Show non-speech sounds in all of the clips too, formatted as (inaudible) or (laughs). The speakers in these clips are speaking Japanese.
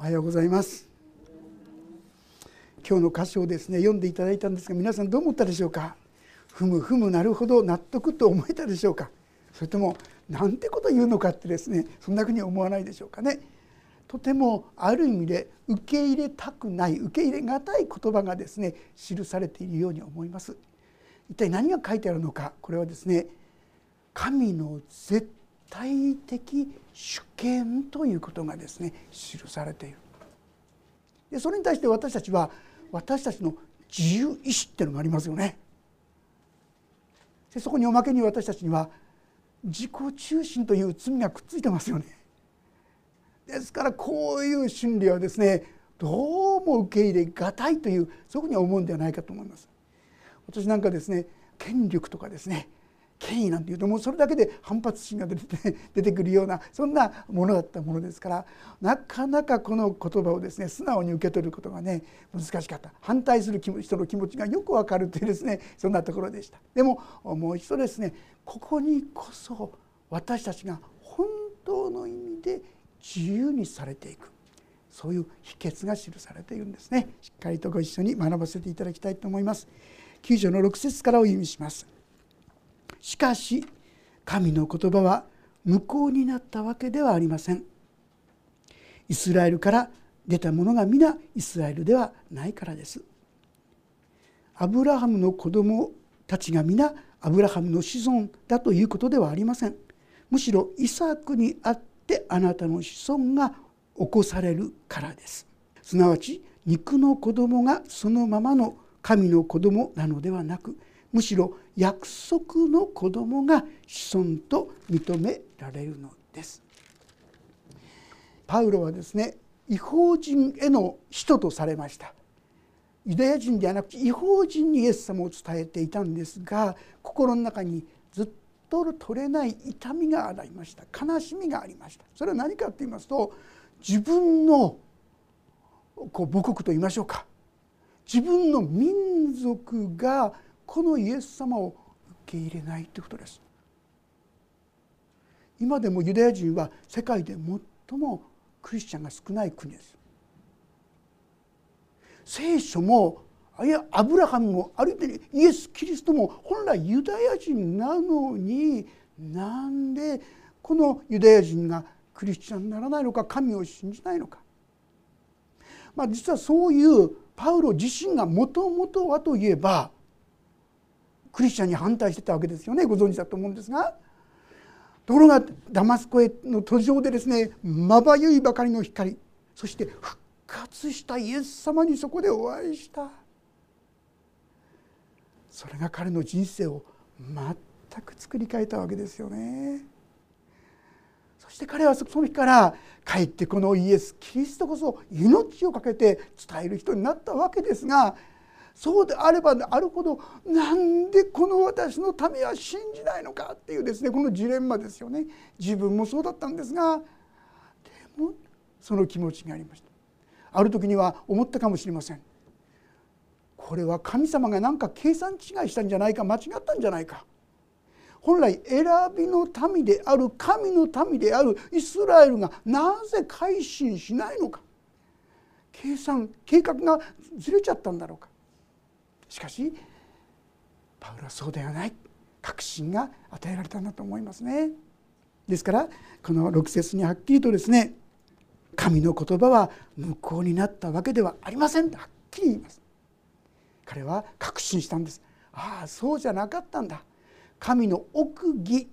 おはようございます。今日の箇所をですね読んでいただいたんですが皆さんどう思ったでしょうか？ふむふむなるほど納得と思えたでしょうか？それともなんてこと言うのかってですねそんなふうに思わないでしょうかね？とてもある意味で受け入れたくない受け入れがたい言葉がですね記されているように思います。一体何が書いてあるのか？これはですね神の絶対的主権ということがですね記されている。でそれに対して私たちは私たちの自由意志っていうのがありますよね。でそこにおまけに私たちには自己中心という罪がくっついてますよね。ですからこういう心理はですねどうも受け入れがたいというそこに思うんではないかと思います。私なんかですね権力とかですね権威なんていうともうそれだけで反発心が出て (laughs) 出てくるようなそんなものだったものですからなかなかこの言葉をですね素直に受け取ることがね難しかった。反対する人の気持ちがよくわかるというですねそんなところでした。でももう一度ですねここにこそ私たちが本当の意味で自由にされていく。そういう秘訣が記されているんですね。しっかりとご一緒に学ばせていただきたいと思います。9条の6節からお読みします。しかし神の言葉は無効になったわけではありません。イスラエルから出たものが皆イスラエルではないからです。アブラハムの子供たちが皆アブラハムの子孫だということではありません。むしろイサクにあってあなたの子孫が起こされるからです。すなわち肉の子供がそのままの神の子供なのではなくむしろ約束の子供が子孫と認められるのです。パウロはですね違法人への使徒とされました。ユダヤ人ではなくて違法人にイエス様を伝えていたんですが心の中にずっと取れない痛みがありました。悲しみがありました。それは何かと言いますと自分のこう母国と言いましょうか。自分の民族がこのイエス様を受け入れないということです。今でもユダヤ人は世界で最もクリスチャンが少ない国です。聖書もいやアブラハムもあるいはイエス・キリストも本来ユダヤ人なのになんでこのユダヤ人がクリスチャンにならないのか神を信じないのか、まあ、実はそういうパウロ自身がもともとはといえばクリスチャンに反対してたわけですよね。ご存知だと思うんですが。ところがダマスコへの途上でですねまばゆいばかりの光そして復活したイエス様にそこでお会いした。それが彼の人生を全く作り変えたわけですよね。そして彼はその日から帰ってこのイエス・キリストこそ命を懸けて伝える人になったわけですがそうであればあるほどなんでこの私のためは信じないのかっていうですねこのジレンマですよね。自分もそうだったんですがでもその気持ちがありました。ある時には思ったかもしれません。これは神様が何か計算違いしたんじゃないか間違ったんじゃないか。本来選びの民である神の民であるイスラエルがなぜ改心しないのか。計算計画がずれちゃったんだろうか。しかしパウロはそうではない確信が与えられたんだと思いますね。ですからこの6節にはっきりとですね神の言葉は無効になったわけではありませんとはっきり言います。彼は確信したんです。ああそうじゃなかったんだ。神の奥義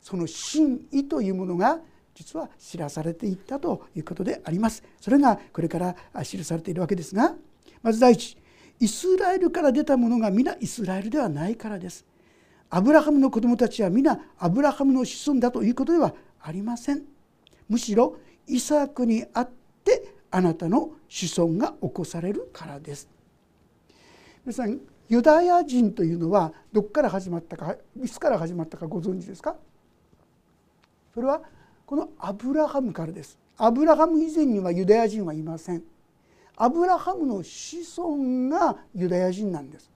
その真意というものが実は知らされていったということであります。それがこれから記されているわけですがまず第一イスラエルから出た者が皆イスラエルではないからです。アブラハムの子供たちは皆アブラハムの子孫だということではありません。むしろイサクにあってあなたの子孫が起こされるからです。皆さんユダヤ人というのはどこから始まったかいつから始まったかご存知ですか？それはこのアブラハムからです。アブラハム以前にはユダヤ人はいません。アブラハムの子孫がユダヤ人なんです。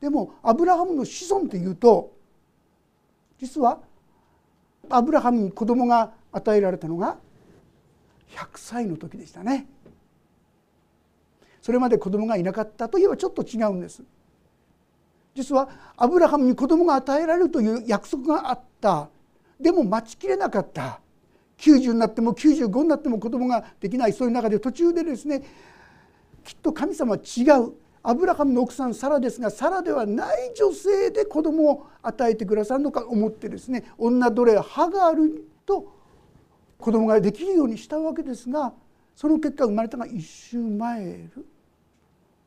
でもアブラハムの子孫というと実はアブラハムに子供が与えられたのが100歳の時でしたね。それまで子供がいなかったといえばちょっと違うんです。実はアブラハムに子供が与えられるという約束があった。でも待ちきれなかった。90になっても95になっても子供ができないそういう中で途中でですねきっと神様は違うアブラハムの奥さんサラですがサラではない女性で子供を与えてくださるのか思ってですね女奴隷ハガールと子供ができるようにしたわけですがその結果生まれたのがイシュマエル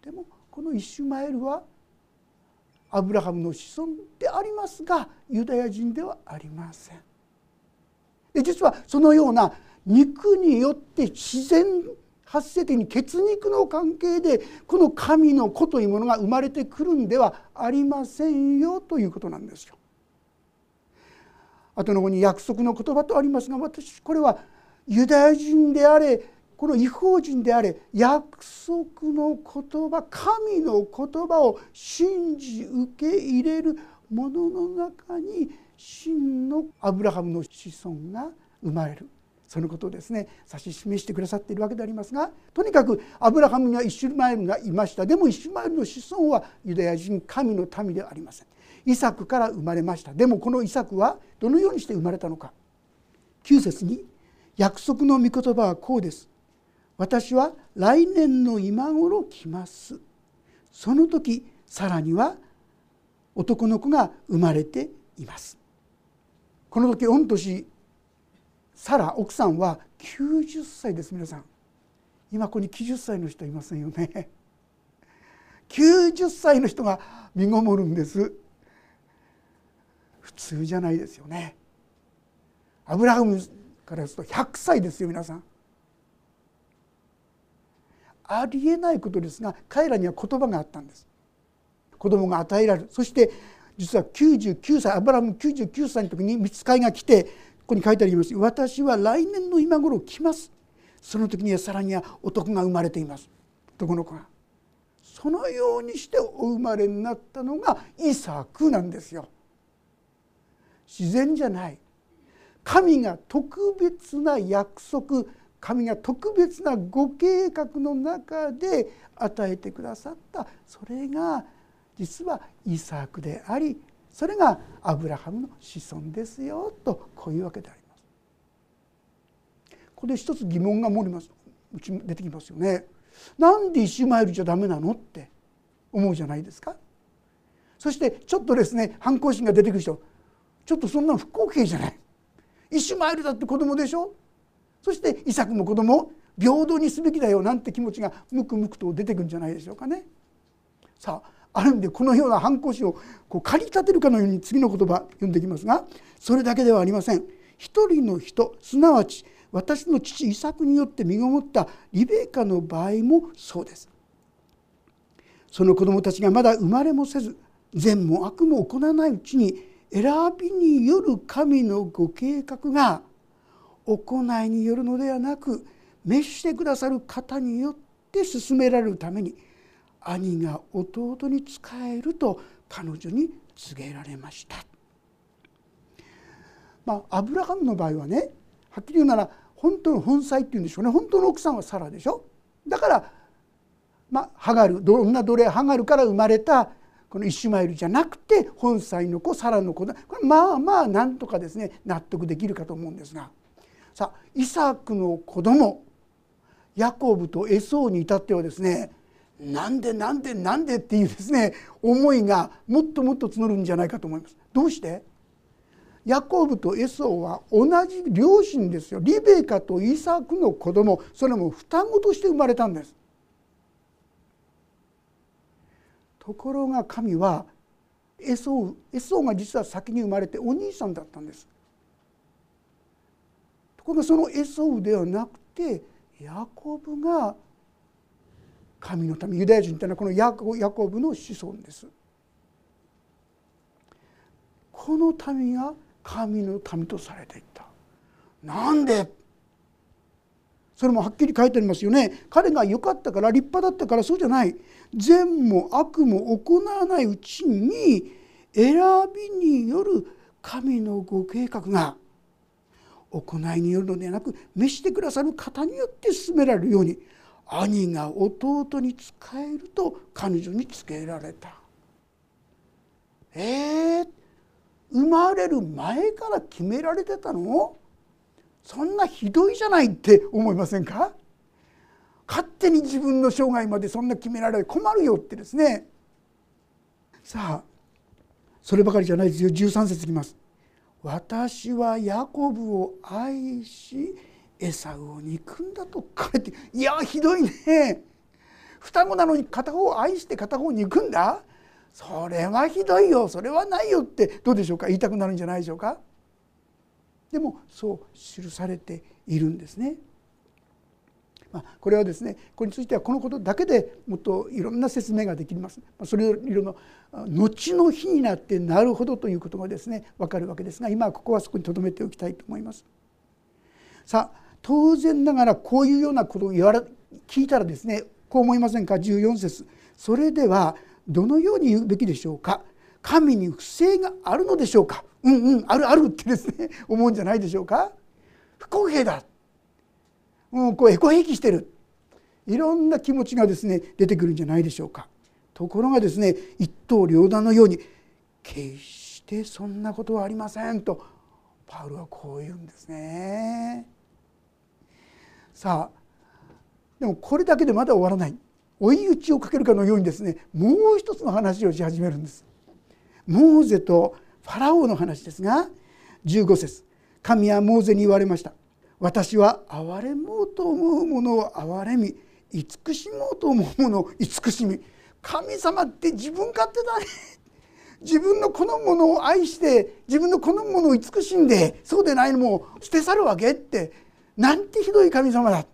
でもこのイシュマエルはアブラハムの子孫でありますがユダヤ人ではありません。で実はそのような肉によって自然発生的に血肉の関係でこの神の子というものが生まれてくるんではありませんよということなんですよ。後の方に約束の言葉とありますが私これはユダヤ人であれこの違法人であれ約束の言葉神の言葉を信じ受け入れるものの中に真のアブラハムの子孫が生まれる。そのことをですね。指し示してくださっているわけでありますがとにかくアブラハムにはイシュマエルがいました。でもイシュマエルの子孫はユダヤ人神の民ではありません。イサクから生まれました。でもこのイサクはどのようにして生まれたのか。9節に約束の御言葉はこうです。私は来年の今頃来ます。その時さらには男の子が生まれています。この時御年サラ奥さんは90歳です皆さん。今ここに90歳の人いませんよね。(laughs) 90歳の人が身ごもるんです。普通じゃないですよね。アブラハムからすると100歳ですよ皆さん。ありえないことですが彼らには言葉があったんです。子供が与えられる。そして実は99歳アブラハム99歳の時に見つかいが来てここに書いてあります。私は来年の今頃来ます。その時にはさらには男が生まれています。男の子が。そのようにしてお生まれになったのがイサクなんですよ。自然じゃない。神が特別な約束神が特別なご計画の中で与えてくださった。それが実はイサークでありそれがアブラハムの子孫ですよとこういうわけであります。ここで一つ疑問が漏れますうち出てきますよね。なんでイシュマエルじゃダメなのって思うじゃないですか。そしてちょっとですね反抗心が出てくる人ちょっとそんな不公平じゃない。イシュマエルだって子供でしょそしてイサクも子供平等にすべきだよなんて気持ちがムクムクと出てくるんじゃないでしょうかね。さあある意味でこのような反抗心をこう駆り立てるかのように次の言葉読んでいきますがそれだけではありません。一人の人すなわち私の父イサクによって身ごもったリベカの場合もそうです。その子供たちがまだ生まれもせず善も悪も行わないうちに選びによる神のご計画が行いによるのではなく召してくださる方によって進められるために兄が弟に仕えると彼女に告げられました。まあ、アブラハムの場合はねはっきり言うなら本当の本妻っていうんでしょうね。本当の奥さんはサラでしょ。だから、まあ、ハガル女奴隷ハガルから生まれたこのイシュマエルじゃなくて本妻の子サラの子だ。これまあまあなんとかですね納得できるかと思うんですが。さあイサクの子供ヤコブとエソーに至ってはですねなんでなんでなんでっていうですね思いがもっともっと募るんじゃないかと思います。どうして？ヤコブとエソーは同じ両親ですよリベカとイサクの子供それも双子として生まれたんです。ところが神はエソーエソーが実は先に生まれてお兄さんだったんですと。これがそのエソウではなくてヤコブが神の民ユダヤ人というのはこのヤコブの子孫です。この民が神の民とされていった。なんで？それもはっきり書いてありますよね。彼が良かったから立派だったからそうじゃない。善も悪も行わないうちに選びによる神のご計画が行いによるのではなく召してくださる方によって進められるように。兄が弟に仕えると彼女につけられた。えー、生まれる前から決められてたの？そんなひどいじゃないって思いませんか？勝手に自分の生涯までそんな決められ困るよってですねさあそればかりじゃないですよ13節いきます。私はヤコブを愛しエサウを憎んだと書いていやひどいね双子なのに片方を愛して片方憎んだ？それはひどいよそれはないよってどうでしょうか？言いたくなるんじゃないでしょうか？でもそう記されているんですね。まあ、これはですねこれについてはこのことだけでもっといろんな説明ができます。まあ、それいろの後の日になってなるほどということがですね分かるわけですが今はここはそこに留めておきたいと思います。さあ当然ながらこういうようなことを言われ聞いたらですねこう思いませんか？14節。それではどのように言うべきでしょうか？神に不正があるのでしょうか？うんうんあるあるってですね (laughs) 思うんじゃないでしょうか？不公平だ。もうこうエコひきしてる。いろんな気持ちがですね出てくるんじゃないでしょうか？ところがですね一刀両断のように決してそんなことはありませんとパウロはこう言うんですね。さあでもこれだけでまだ終わらない。追い打ちをかけるかのようにですねもう一つの話をし始めるんです。モーゼとファラオの話ですが15節。神はモーゼに言われました。私は憐れもうと思うものを憐れみ慈しもうと思うものを慈しみ。神様って自分勝手だね。自分の好むものを愛して自分の好むものを慈しんでそうでないのも捨て去るわけってなんてひどい神様だ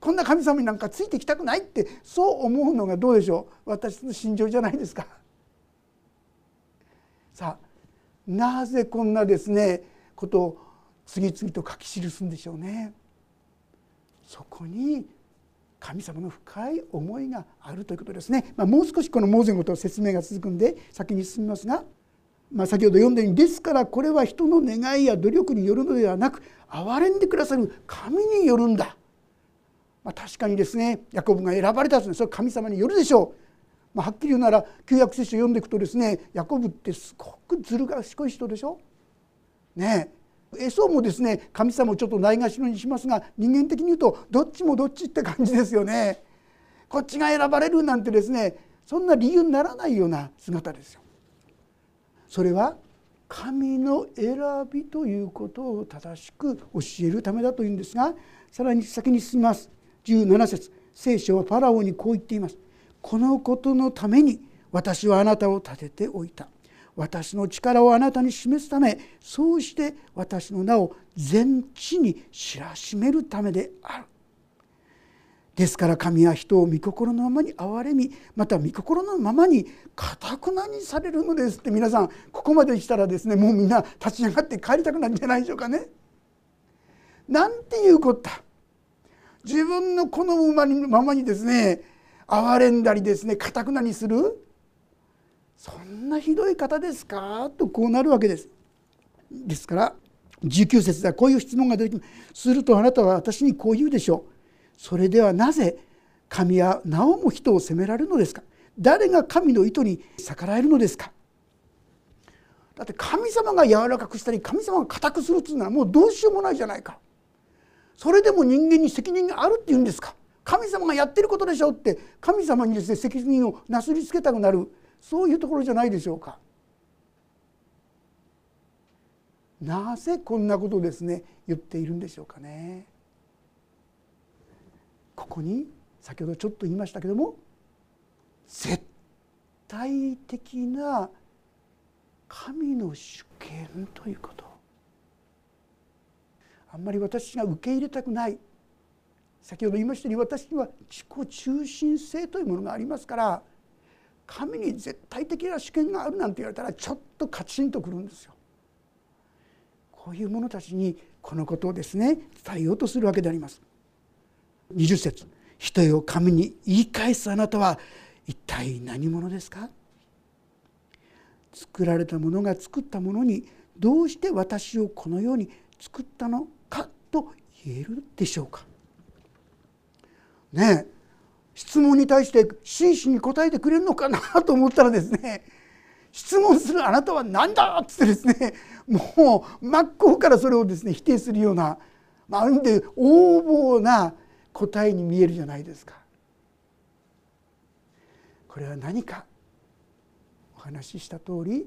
こんな神様になんかついてきたくないってそう思うのがどうでしょう私の心情じゃないですか。(laughs) さあなぜこんなですねことを次々と書き記すんでしょうね。そこに神様の深い思いがあるということですね、まあ、もう少しこのモーゼのこと説明が続くんで先に進みますが、まあ、先ほど読んだようにですからこれは人の願いや努力によるのではなく憐れんでくださる神によるんだ、まあ、確かにですねヤコブが選ばれたとそれは神様によるでしょう、まあ、はっきり言うなら旧約聖書を読んでいくとですねヤコブってすごくずる賢い人でしょねえエソもですね神様をちょっとないがしろにしますが人間的に言うとどっちもどっちって感じですよね。こっちが選ばれるなんてですねそんな理由にならないような姿ですよ。それは神の選びということを正しく教えるためだというんですがさらに先に進みます17節聖書はファラオにこう言っています。このことのために私はあなたを立てておいた。私の力をあなたに示すためそうして私の名を全地に知らしめるためである。ですから神は人を御心のままに憐れみまた御心のままにかたくなにされるのですって皆さんここまでしたらですねもうみんな立ち上がって帰りたくなるんじゃないでしょうかね。なんていうこった自分の好むままにですね憐れんだりですねかたくなにするそんなひどい方ですかとこうなるわけです。ですから19節ではこういう質問が出てきまするとあなたは私にこう言うでしょう。それではなぜ神はなおも人を責められるのですか？誰が神の意図に逆らえるのですか？だって神様が柔らかくしたり神様が固くするっていうのはもうどうしようもないじゃないか。それでも人間に責任があるっていうんですか？神様がやってることでしょって神様にですね責任をなすりつけたくなる。そういうところじゃないでしょうか。なぜこんなことをですね言っているんでしょうかね。ここに先ほどちょっと言いましたけども絶対的な神の主権ということあんまり私が受け入れたくない先ほど言いましたように私には自己中心性というものがありますから神に絶対的な主権があるなんて言われたらちょっとカチンとくるんですよ。こういう者たちにこのことをですね伝えようとするわけであります。20節。人よ神に言い返すあなたは一体何者ですか？作られたものが作ったものにどうして私をこのように作ったのかと言えるでしょうか？ね質問に対して真摯に答えてくれるのかなと思ったらですね質問するあなたは何だっつってですねもう真っ向からそれをですね否定するような、まあ、ある意味で横暴な答えに見えるじゃないですか。これは何か？お話しした通り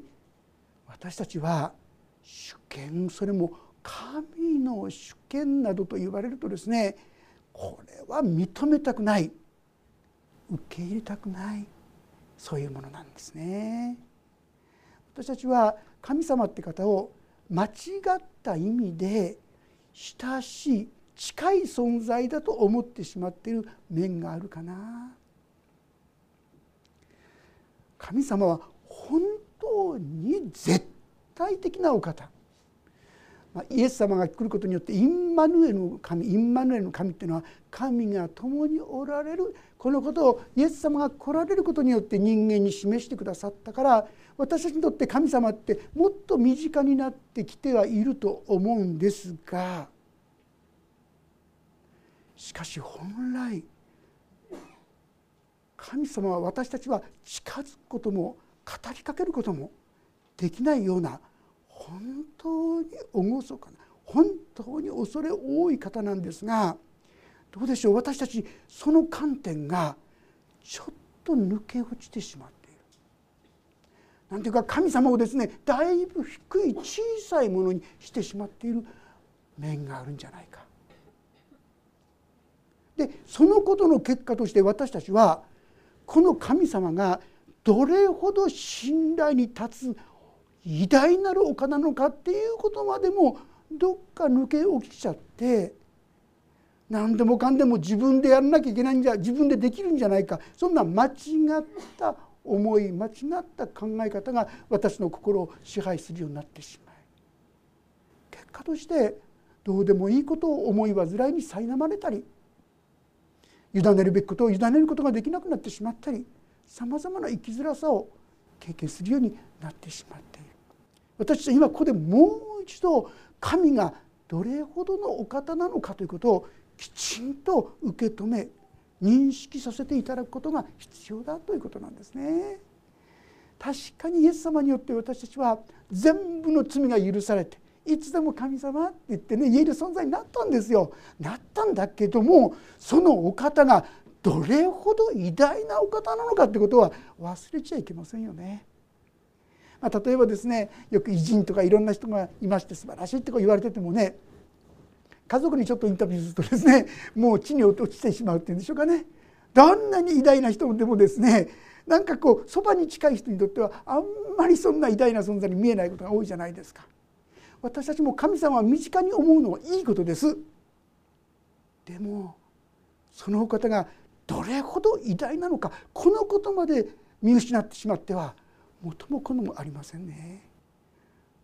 私たちは主権それも神の主権などと言われるとですねこれは認めたくない受け入れたくないそういうものなんですね。私たちは神様って方を間違った意味で親しい近い存在だと思ってしまっている面があるかな。神様は本当に絶対的なお方、イエス様が来ることによってインマヌエルの神インマヌエルの神っていうのは神が共におられる。このことをイエス様が来られることによって人間に示してくださったから私たちにとって神様ってもっと身近になってきてはいると思うんですがしかし本来神様は私たちは近づくことも語りかけることもできないような本当に厳かな本当に恐れ多い方なんですがどうでしょう私たちその観点がちょっと抜け落ちてしまっている。なんていうか神様をですねだいぶ低い小さいものにしてしまっている面があるんじゃないか。でそのことの結果として私たちはこの神様がどれほど信頼に立つ偉大なるお方なのかっていうことまでもどっか抜け起きちゃって何でもかんでも自分でやらなきゃいけないんじゃ自分でできるんじゃないか。そんな間違った思い間違った考え方が私の心を支配するようになってしまい結果としてどうでもいいことを思い煩いに苛まれたり委ねるべきことを委ねることができなくなってしまったりさまざまな生きづらさを経験するようになってしまっている私は今ここでもう一度神がどれほどのお方なのかということをきちんと受け止め認識させていただくことが必要だということなんですね。確かにイエス様によって私たちは全部の罪が許されていつでも神様って言ってね言える存在になったんですよ。なったんだけどもそのお方がどれほど偉大なお方なのかってことは忘れちゃいけませんよね。まあ、例えばですねよく偉人とかいろんな人がいまして素晴らしいってこう言われててもね家族にちょっとインタビューするとですねもう地に落ちてしまうっていうんでしょうかねどんなに偉大な人でもですねなんかこうそばに近い人にとってはあんまりそんな偉大な存在に見えないことが多いじゃないですか。私たちも神様は身近に思うのはいいことです。でもそのお方がどれほど偉大なのかこのことまで見失ってしまっては元も子もありませんね。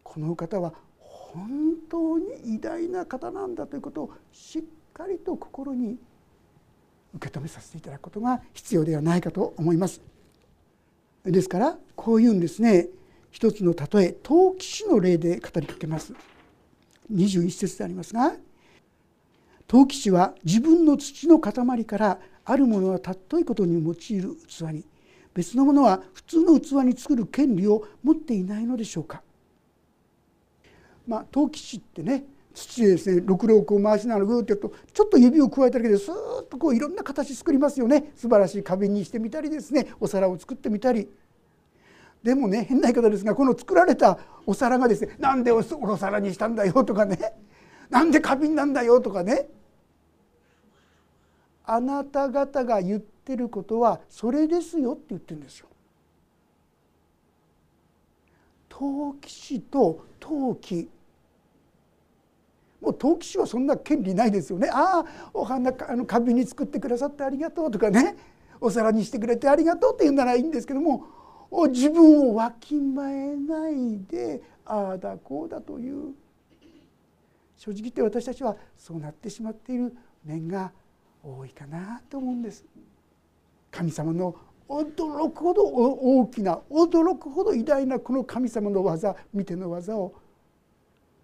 この方は本当に偉大な方なんだということをしっかりと心に受け止めさせていただくことが必要ではないかと思います。ですからこういうんですね一つの例え陶器師の例で語りかけます。21節でありますが陶器師は自分の土の塊からあるものは尊いことに用いる器に別のものは普通の器に作る権利を持っていないのでしょうか。まあ、陶器師ってね土でですねろくろを回しながらグーッてやるとちょっと指を加えただけでスーッとこういろんな形作りますよね素晴らしい花瓶にしてみたりですねお皿を作ってみたりでもね変な言い方ですがこの作られたお皿がですねなんでお皿にしたんだよとかねなんで花瓶なんだよとかねあなた方が言ってることはそれですよって言ってるんですよ。陶器師と陶器もう陶器師はそんな権利ないですよね。ああお花あの花瓶に作ってくださってありがとうとかねお皿にしてくれてありがとうって言うならいいんですけども自分をわきまえないでああだこうだという正直言って私たちはそうなってしまっている面が多いかなと思うんです。神様の驚くほど大きな驚くほど偉大なこの神様の技見ての技を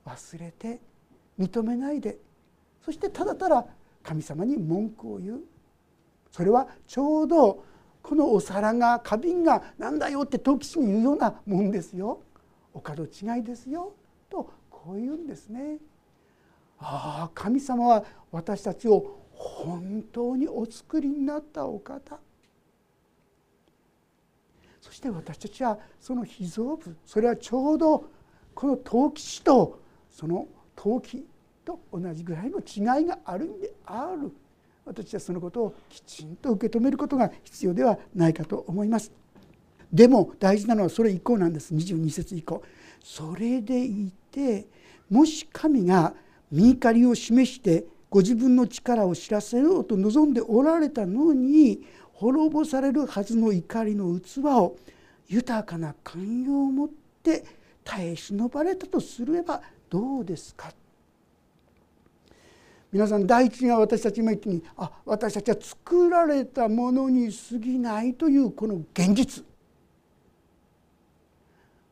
忘れて認めないでそしてただただ神様に文句を言うそれはちょうどこのお皿が花瓶がなんだよって陶器師に言うようなもんですよ。お門違いですよ。とこう言うんですね。ああ神様は私たちを本当にお作りになったお方。そして私たちはその被造物それはちょうどこの陶器師とその陶器と同じぐらいの違いがあるんである。私はそのことをきちんと受け止めることが必要ではないかと思います。でも大事なのはそれ以降なんです22節以降。それでいてもし神が見怒りを示してご自分の力を知らせようと望んでおられたのに滅ぼされるはずの怒りの器を豊かな寛容を持って耐え忍ばれたとすればどうですか？皆さん第一が私たち今言ったにあ私たちは作られたものに過ぎないというこの現実。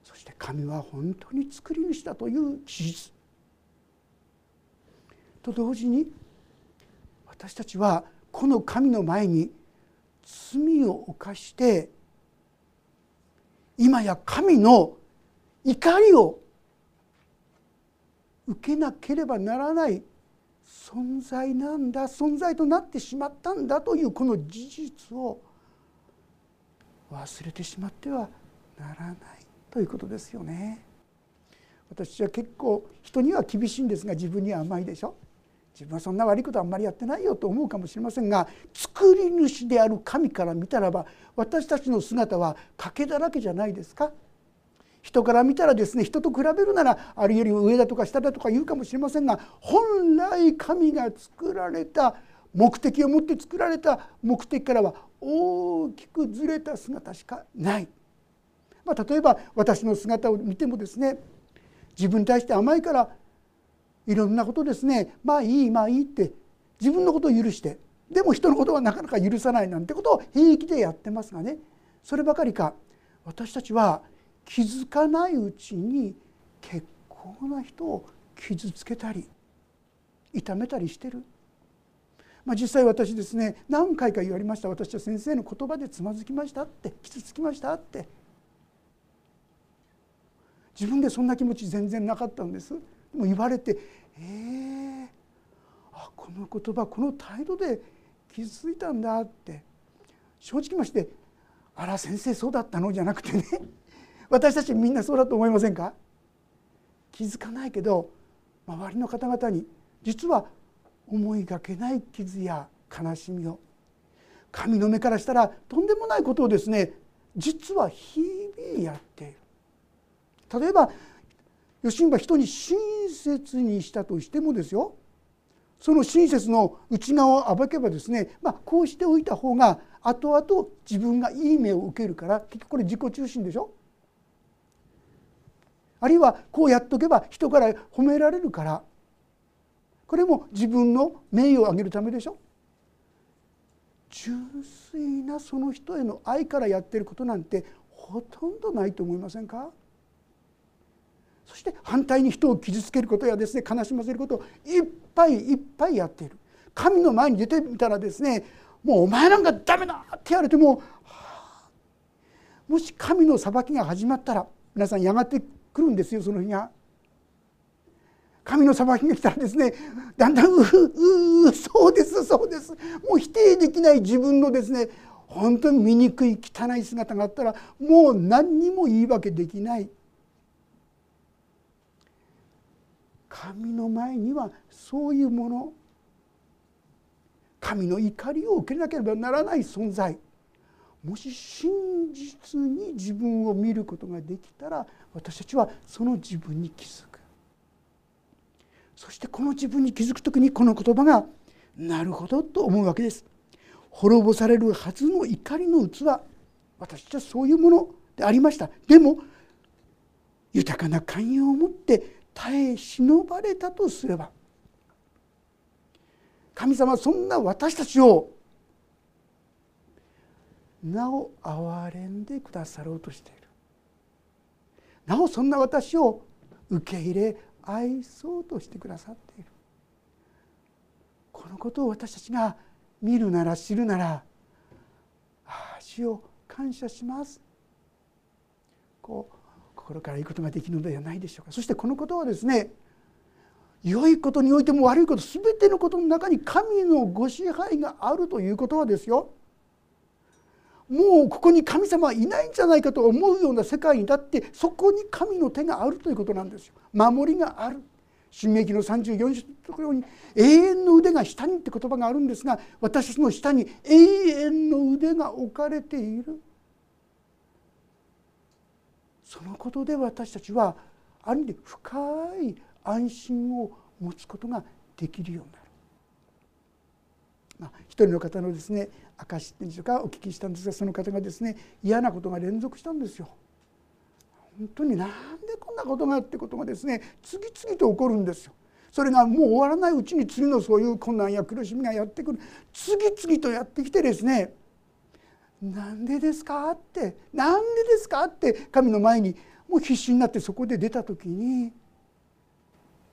そして神は本当に作り主だという事実。と同時に私たちはこの神の前に罪を犯して今や神の怒りを受けなければならない存在なんだ存在となってしまったんだというこの事実を忘れてしまってはならないということですよね。私は結構人には厳しいんですが自分には甘いでしょ自分はそんな悪いことあんまりやってないよと思うかもしれませんが作り主である神から見たらば私たちの姿は賭けだらけじゃないですか人から見たらですね人と比べるならあるより上だとか下だとか言うかもしれませんが本来神が作られた目的を持って作られた目的からは大きくずれた姿しかない。まあ、例えば私の姿を見てもですね自分に対して甘いからいろんなことですねまあいいまあいいって自分のことを許してでも人のことはなかなか許さないなんてことを平気でやってますがねそればかりか私たちは気づかないうちに結構な人を傷つけたり痛めたりしてる。まあ、実際私ですね何回か言われました。私は先生の言葉でつまずきましたって傷つきましたって。自分でそんな気持ち全然なかったんです。も言われてえー、あこの言葉この態度で傷ついたんだって。正直まして「あら先生そうだったの?」じゃなくてね。私たちみんなそうだと思いませんか？気づかないけど周りの方々に実は思いがけない傷や悲しみを神の目からしたらとんでもないことをですね実は日々やっている。例えば吉んば人に親切にしたとしてもですよ。その親切の内側を暴けばですね、まあ、こうしておいた方が後々自分がいい目を受けるから結局これ自己中心でしょ？あるいはこうやっとけば人から褒められるから。これも自分の名誉を上げるためでしょ。純粋なその人への愛からやってることなんてほとんどないと思いませんか。そして反対に人を傷つけることやですね悲しませることをいっぱいいっぱいやっている。神の前に出てみたらですねもうお前なんかダメだって言われても、はあ、もし神の裁きが始まったら皆さんやがて来るんですよその日が。神の裁きが来たらですねだんだんううそうですそうです。もう否定できない自分のですね本当に醜い汚い姿があったらもう何にも言い訳できない。神の前にはそういうもの。神の怒りを受けなければならない存在。もし真実に自分を見ることができたら私たちはその自分に気づく。そしてこの自分に気づく時にこの言葉がなるほどと思うわけです。滅ぼされるはずの怒りの器私たちはそういうものでありました。でも豊かな寛容を持って耐え忍ばれたとすれば神様はそんな私たちをなお憐れんでくださろうとしている。なおそんな私を受け入れ愛そうとしてくださっている。このことを私たちが見るなら知るならああ主を感謝します。こう心からいいことができるのではないでしょうか。そしてこのことはですね良いことにおいても悪いこと全てのことの中に神のご支配があるということはですよ。もうここに神様はいないんじゃないかと思うような世界にだってそこに神の手があるということなんですよ。守りがある。新明記の34章のところに永遠の腕が下にって言葉があるんですが私たちの下に永遠の腕が置かれている。そのことで私たちはある意味深い安心を持つことができるようになる。まあ、一人の方のですね証とかお聞きしたんですがその方がですね嫌なことが連続したんですよ。本当になんでこんなことがってことがですね次々と起こるんですよ。それがもう終わらないうちに次のそういう困難や苦しみがやってくる次々とやってきてですね「なんでですか?」って「なんでですか?」って神の前にもう必死になってそこで出た時に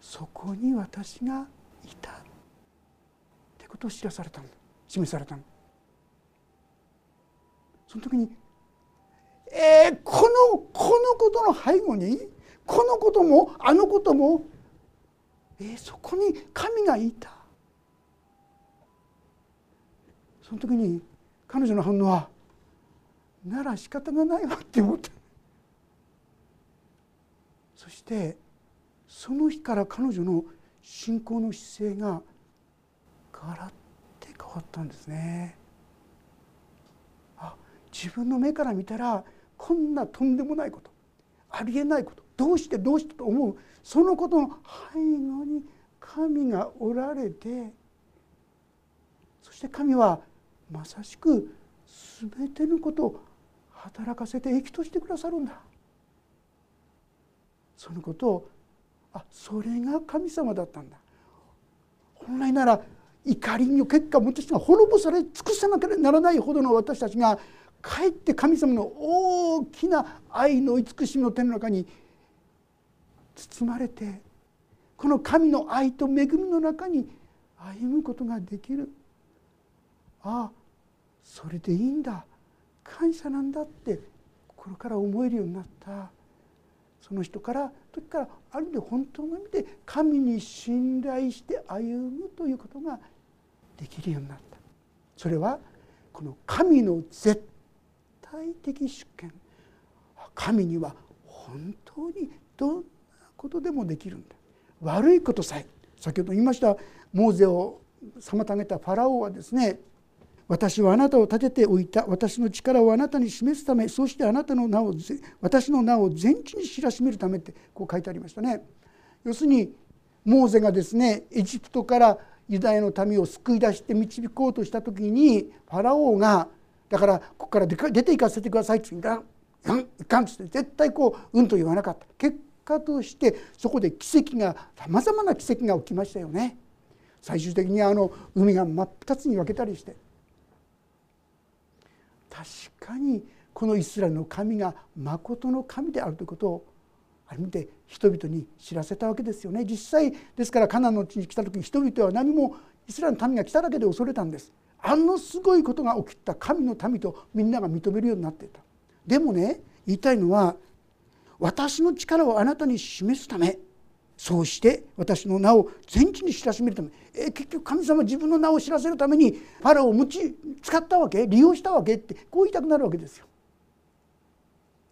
そこに私がいたことを知らされた示された。その時にえー、このこのことの背後にこのこともあのことも、えー、そこに神がいた。その時に彼女の反応は「なら仕方がないわ」って思った。そしてその日から彼女の信仰の姿勢がガラッて変わったんですね。あ自分の目から見たらこんなとんでもないことありえないことどうしてどうしてと思うそのことの背後に神がおられてそして神はまさしく全てのことを働かせて益としてくださるんだそのことをあそれが神様だったんだ本来なら怒りの結果私が滅ぼされ尽くさなければならないほどの私たちがかえって神様の大きな愛の慈しみの手の中に包まれてこの神の愛と恵みの中に歩むことができる。ああそれでいいんだ。感謝なんだって心から思えるようになった。その人から時からある意味で本当の意味で神に信頼して歩むということができるようになった。それはこの神の絶対的主権。神には本当にどんなことでもできるんだ。悪いことさえ。先ほど言いましたモーゼを妨げたファラオはですね私はあなたを立てておいた。私の力をあなたに示すためそしてあなたの名を私の名を全地に知らしめるためってこう書いてありましたね。要するにモーゼがですねエジプトからユダヤの民を救い出して導こうとした時にファラオがだからここから出て行かせてくださいって言ったら「うんいかん」っつって絶対こう「うん」と言わなかった。結果としてそこで奇跡がさまざまな奇跡が起きましたよね。最終的にあの海が真っ二つに分けたりして。確かにこのイスラエルの神がまことの神であるということをある意味で人々に知らせたわけですよね。実際ですからカナンの地に来た時人々は何もイスラエルの民が来ただけで恐れたんです。あのすごいことが起きた。神の民とみんなが認めるようになっていた。でもね言いたいのは私の力をあなたに示すためそうして私の名を全地に知らしめるためえ結局神様自分の名を知らせるためにファラオを持ち使ったわけ？利用したわけ？ってこう言いたくなるわけですよ。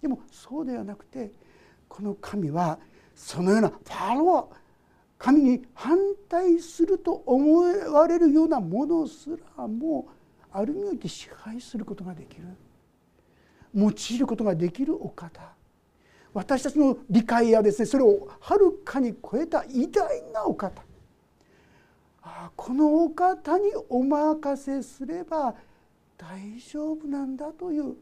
でもそうではなくてこの神はそのようなファラオ神に反対すると思われるようなものすらもある意味で支配することができる。用いることができるお方。私たちの理解やですねそれをはるかに超えた偉大なお方。あこのお方にお任せすれば大丈夫なんだという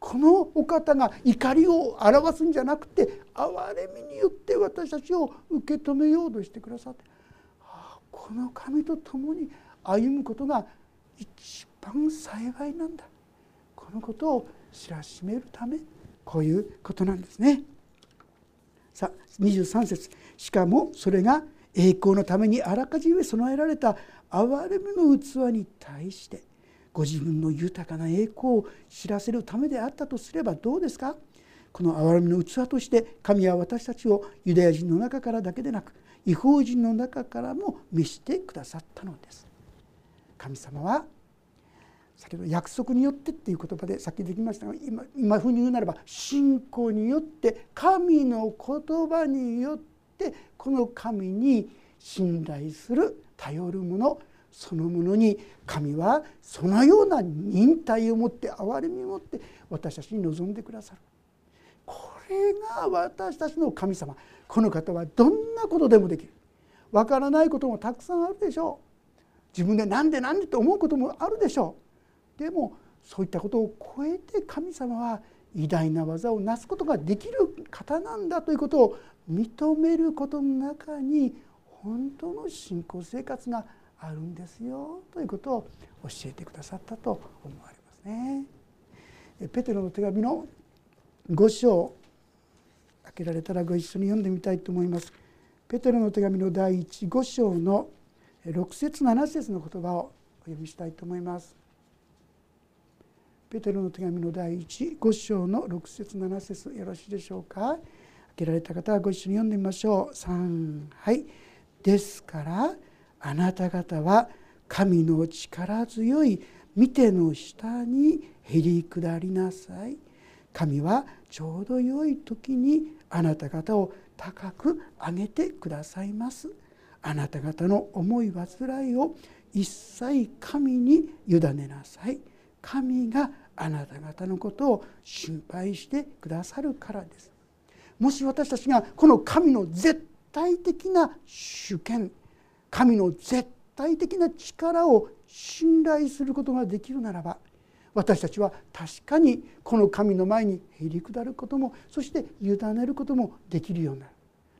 このお方が怒りを表すんじゃなくて憐れみによって私たちを受け止めようとしてくださってこの神と共に歩むことが一番幸いなんだこのことを知らしめるためこういうことなんですね。さあ23節しかもそれが栄光のためにあらかじめ備えられた憐れみの器に対してご自分の豊かな栄光を知らせるためであったとすればどうですか？この憐れみの器として神は私たちをユダヤ人の中からだけでなく違法人の中からも召してくださったのです。神様は先ほど約束によってっていう言葉でさっきできましたが今今風に言うならば信仰によって神の言葉によってこの神に信頼する頼る者そのものに神はそのような忍耐を持って憐れみを持って私たちに望んでくださる。これが私たちの神様。この方はどんなことでもできる。わからないこともたくさんあるでしょう。自分で何で何でと思うこともあるでしょう。でもそういったことを超えて神様は偉大な技をなすことができる方なんだということを認めることの中に本当の信仰生活があるんですよということを教えてくださったと思われますね。ペテロの手紙の5章開けられたらご一緒に読んでみたいと思います。ペテロの手紙の第15章の6節7節の言葉をお読みしたいと思います。ペテロの手紙の第15章の6節7節よろしいでしょうか。開けられた方はご一緒に読んでみましょう。3はいですからあなた方は神の力強い見ての下にへり下りなさい。神はちょうど良い時にあなた方を高く上げてくださいます。あなた方の思い煩いを一切神に委ねなさい。神があなた方のことを心配してくださるからです。もし私たちがこの神の絶対的な主権神の絶対的な力を信頼することができるならば私たちは確かにこの神の前にへり下ることもそして委ねることもできるようになる。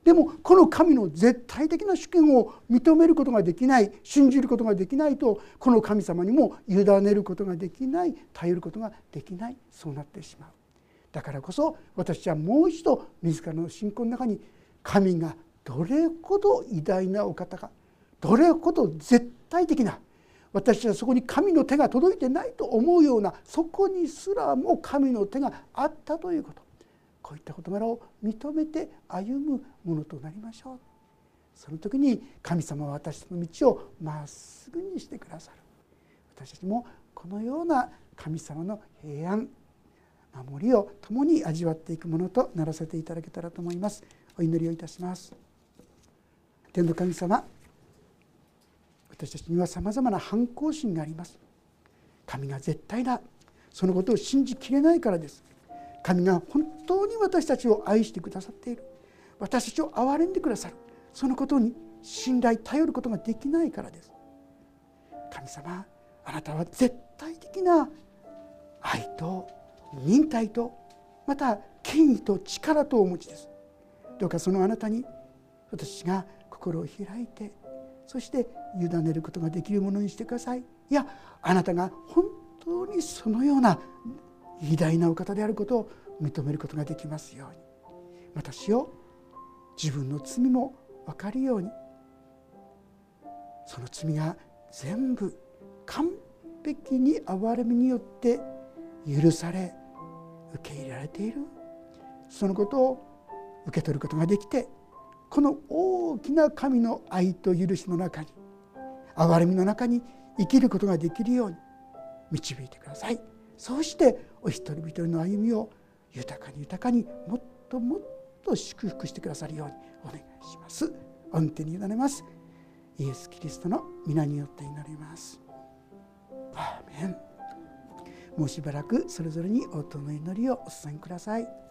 でもこの神の絶対的な主権を認めることができない信じることができないとこの神様にも委ねることができない頼ることができないそうなってしまう。だからこそ私はもう一度自らの信仰の中に神がどれほど偉大なお方かどれほど絶対的な私はそこに神の手が届いてないと思うようなそこにすらも神の手があったということ。こういった事柄を認めて歩むものとなりましょう。その時に神様は私の道をまっすぐにしてくださる。私たちもこのような神様の平安守りを共に味わっていくものとならせていただけたらと思います。お祈りをいたします。天の神様私たちにはさまざまな反抗心があります。神が絶対だ。そのことを信じきれないからです。神が本当に私たちを愛してくださっている。私たちを憐れんでくださる。そのことに信頼頼ることができないからです。神様あなたは絶対的な愛と忍耐とまた権威と力とお持ちです。どうかそのあなたに私が心を開いてそして委ねることができるものにしてください。いやあなたが本当にそのような偉大なお方であることを認めることができますように。私を自分の罪も分かるように。その罪が全部完璧に憐れみによって許され受け入れられている。そのことを受け取ることができてこの大きな神の愛と許しの中に憐れみの中に生きることができるように導いてください。そうしてお一人一人の歩みを豊かに豊かにもっともっと祝福してくださるようにお願いします。御手に委ねます。イエス・キリストの皆によって祈ります。アーメン。もうしばらくそれぞれに応答の祈りをお伝えください。